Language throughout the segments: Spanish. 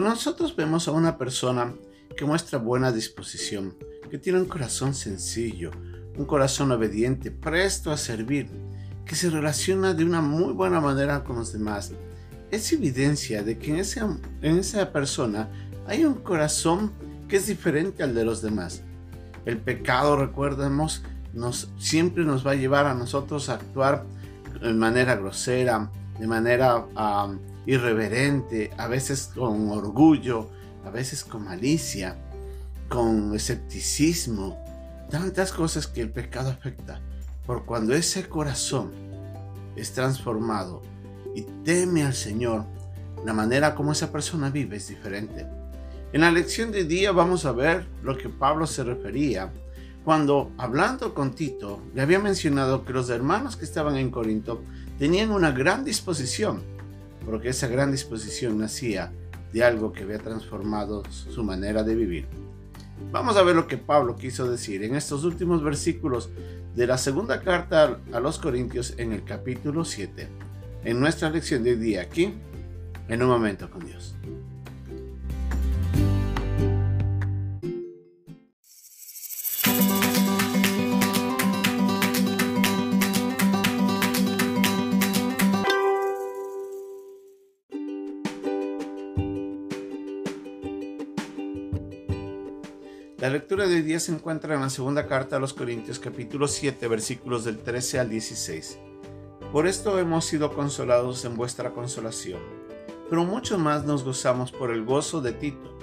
Cuando nosotros vemos a una persona que muestra buena disposición, que tiene un corazón sencillo, un corazón obediente, presto a servir, que se relaciona de una muy buena manera con los demás, es evidencia de que en esa, en esa persona hay un corazón que es diferente al de los demás. El pecado, recuerdemos, nos, siempre nos va a llevar a nosotros a actuar de manera grosera, de manera irreverente, a veces con orgullo, a veces con malicia, con escepticismo, tantas cosas que el pecado afecta. Por cuando ese corazón es transformado y teme al Señor, la manera como esa persona vive es diferente. En la lección de día vamos a ver lo que Pablo se refería cuando, hablando con Tito, le había mencionado que los hermanos que estaban en Corinto tenían una gran disposición, porque esa gran disposición nacía de algo que había transformado su manera de vivir. Vamos a ver lo que Pablo quiso decir en estos últimos versículos de la segunda carta a los Corintios en el capítulo 7, en nuestra lección de día aquí, en un momento con Dios. La lectura de hoy se encuentra en la segunda carta a los Corintios capítulo 7 versículos del 13 al 16. Por esto hemos sido consolados en vuestra consolación, pero mucho más nos gozamos por el gozo de Tito,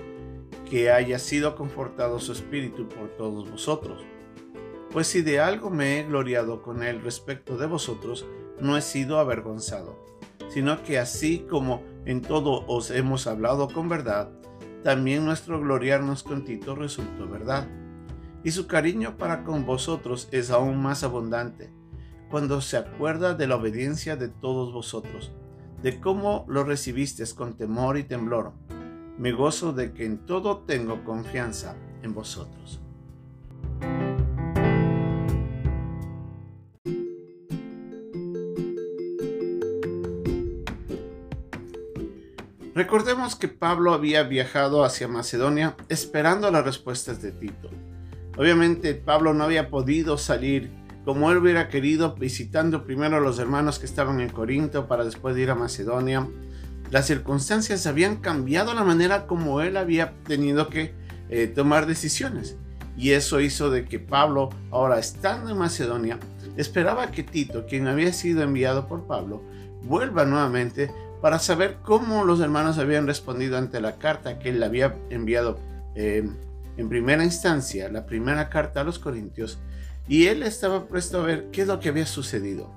que haya sido confortado su espíritu por todos vosotros. Pues si de algo me he gloriado con él respecto de vosotros, no he sido avergonzado, sino que así como en todo os hemos hablado con verdad, también nuestro gloriarnos con Tito resultó verdad. Y su cariño para con vosotros es aún más abundante, cuando se acuerda de la obediencia de todos vosotros, de cómo lo recibisteis con temor y temblor. Me gozo de que en todo tengo confianza en vosotros. Recordemos que Pablo había viajado hacia Macedonia esperando las respuestas de Tito. Obviamente Pablo no había podido salir como él hubiera querido, visitando primero a los hermanos que estaban en Corinto para después ir a Macedonia. Las circunstancias habían cambiado la manera como él había tenido que eh, tomar decisiones. Y eso hizo de que Pablo, ahora estando en Macedonia, esperaba que Tito, quien había sido enviado por Pablo, vuelva nuevamente para saber cómo los hermanos habían respondido ante la carta que él había enviado eh, en primera instancia, la primera carta a los Corintios, y él estaba presto a ver qué es lo que había sucedido.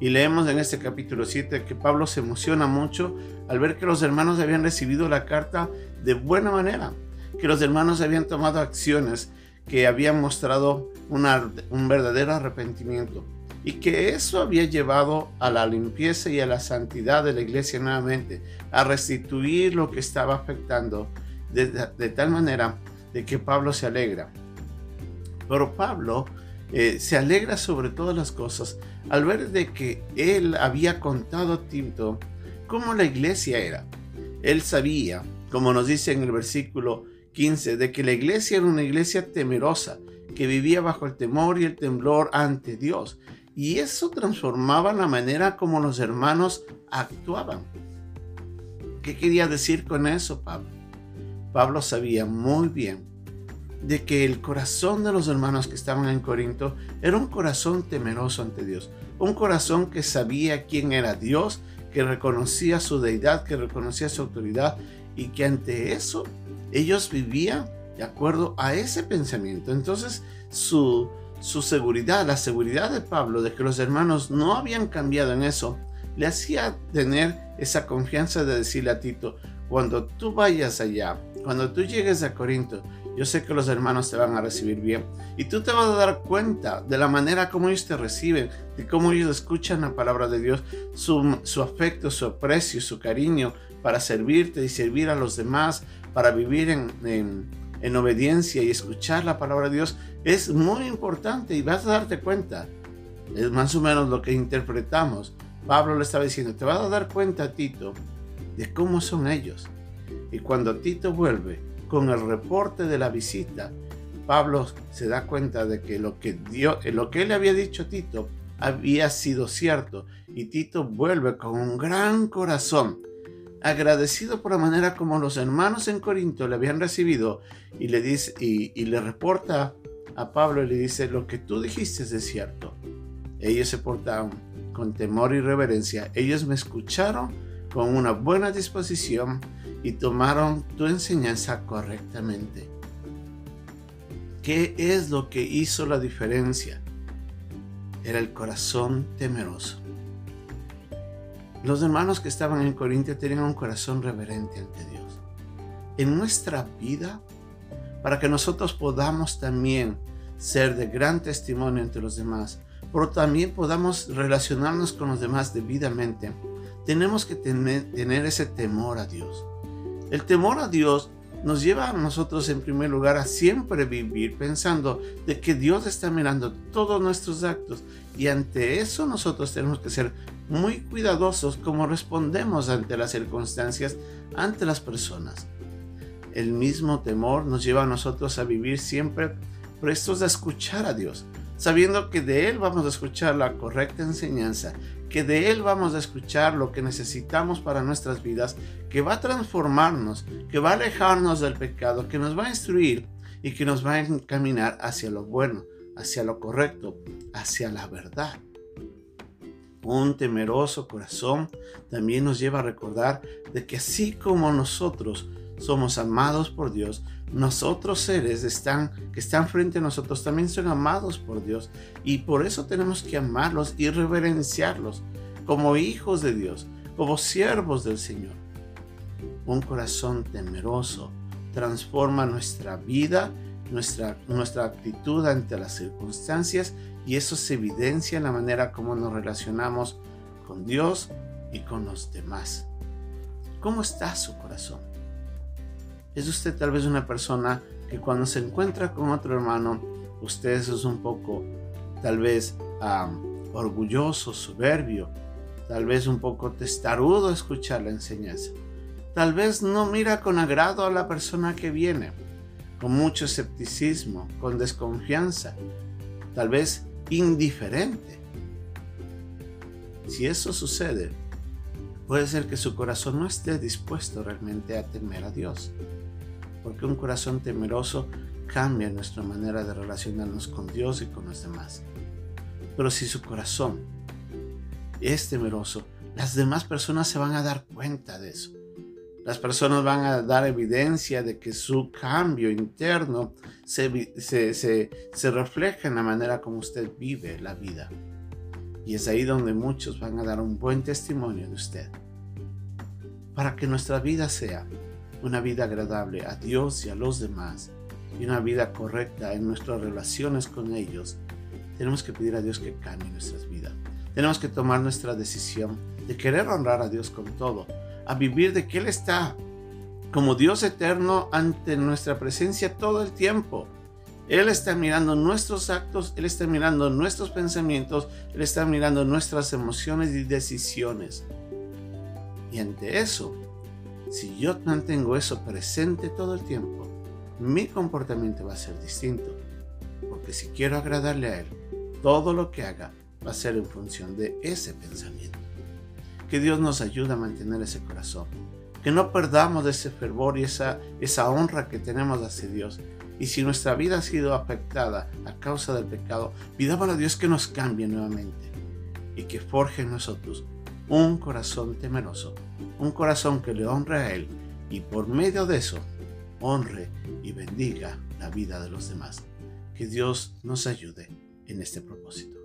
Y leemos en este capítulo 7 que Pablo se emociona mucho al ver que los hermanos habían recibido la carta de buena manera, que los hermanos habían tomado acciones que habían mostrado un verdadero arrepentimiento y que eso había llevado a la limpieza y a la santidad de la iglesia nuevamente, a restituir lo que estaba afectando de, tal manera de que Pablo se alegra. Pero Pablo eh, se alegra sobre todas las cosas al ver de que él había contado a Tito cómo la iglesia era. Él sabía, como nos dice en el versículo 15, de que la iglesia era una iglesia temerosa, que vivía bajo el temor y el temblor ante Dios, y eso transformaba la manera como los hermanos actuaban. ¿Qué quería decir con eso, Pablo? Pablo sabía muy bien de que el corazón de los hermanos que estaban en Corinto era un corazón temeroso ante Dios, un corazón que sabía quién era Dios, que reconocía su deidad, que reconocía su autoridad y que ante eso ellos vivían de acuerdo a ese pensamiento. Entonces su, su seguridad, la seguridad de Pablo de que los hermanos no habían cambiado en eso, le hacía tener esa confianza de decirle a Tito, cuando tú vayas allá, cuando tú llegues a Corinto, yo sé que los hermanos te van a recibir bien y tú te vas a dar cuenta de la manera como ellos te reciben, de cómo ellos escuchan la palabra de Dios, su, su afecto, su aprecio, su cariño para servirte y servir a los demás, para vivir en, en en obediencia y escuchar la palabra de Dios es muy importante y vas a darte cuenta. Es más o menos lo que interpretamos. Pablo le estaba diciendo, te vas a dar cuenta, Tito, de cómo son ellos. Y cuando Tito vuelve con el reporte de la visita, Pablo se da cuenta de que lo que, Dios, lo que él había dicho a Tito había sido cierto y Tito vuelve con un gran corazón, agradecido por la manera como los hermanos en Corinto le habían recibido y le dice y, le reporta a Pablo y le dice lo que tú dijiste es cierto. Ellos se portaron con temor y reverencia. Ellos me escucharon con una buena disposición y tomaron tu enseñanza correctamente. ¿Qué es lo que hizo la diferencia? Era el corazón temeroso. Los hermanos que estaban en Corintia tenían un corazón reverente ante Dios. En nuestra vida, para que nosotros podamos también ser de gran testimonio entre los demás, pero también podamos relacionarnos con los demás debidamente, tenemos que tener, tener ese temor a Dios. El temor a Dios nos lleva a nosotros en primer lugar a siempre vivir pensando de que Dios está mirando todos nuestros actos y ante eso nosotros tenemos que ser muy cuidadosos como respondemos ante las circunstancias, ante las personas. El mismo temor nos lleva a nosotros a vivir siempre prestos a escuchar a Dios, sabiendo que de Él vamos a escuchar la correcta enseñanza, que de Él vamos a escuchar lo que necesitamos para nuestras vidas, que va a transformarnos, que va a alejarnos del pecado, que nos va a instruir y que nos va a encaminar hacia lo bueno, hacia lo correcto, hacia la verdad. Un temeroso corazón también nos lleva a recordar de que así como nosotros somos amados por Dios, nosotros seres que están frente a nosotros también son amados por Dios y por eso tenemos que amarlos y reverenciarlos como hijos de Dios, como siervos del Señor. Un corazón temeroso transforma nuestra vida, nuestra, nuestra actitud ante las circunstancias y eso se evidencia en la manera como nos relacionamos con Dios y con los demás. ¿Cómo está su corazón? ¿Es usted tal vez una persona que cuando se encuentra con otro hermano, usted es un poco tal vez orgulloso, soberbio, tal vez un poco testarudo a escuchar la enseñanza? Tal vez no mira con agrado a la persona que viene, con mucho escepticismo, con desconfianza, tal vez indiferente. Si eso sucede, puede ser que su corazón no esté dispuesto realmente a temer a Dios porque un corazón temeroso cambia nuestra manera de relacionarnos con Dios y con los demás. Pero si su corazón es temeroso, las demás personas se van a dar cuenta de eso. Las personas van a dar evidencia de que su cambio interno se, refleja en la manera como usted vive la vida. Y es ahí donde muchos van a dar un buen testimonio de usted. Para que nuestra vida sea una vida agradable a Dios y a los demás y una vida correcta en nuestras relaciones con ellos, tenemos que pedir a Dios que cambie nuestras vidas. Tenemos que tomar nuestra decisión de querer honrar a Dios con todo, a vivir de que Él está como Dios eterno ante nuestra presencia todo el tiempo. Él está mirando nuestros actos, Él está mirando nuestros pensamientos, Él está mirando nuestras emociones y decisiones. Y ante eso, si yo mantengo eso presente todo el tiempo, mi comportamiento va a ser distinto. Porque si quiero agradarle a Él, todo lo que haga va a ser en función de ese pensamiento. Que Dios nos ayude a mantener ese corazón. Que no perdamos ese fervor y esa, esa honra que tenemos hacia Dios. Y si nuestra vida ha sido afectada a causa del pecado, pidámosle a Dios que nos cambie nuevamente y que forje en nosotros un corazón temeroso, un corazón que le honre a Él y por medio de eso honre y bendiga la vida de los demás. Que Dios nos ayude en este propósito.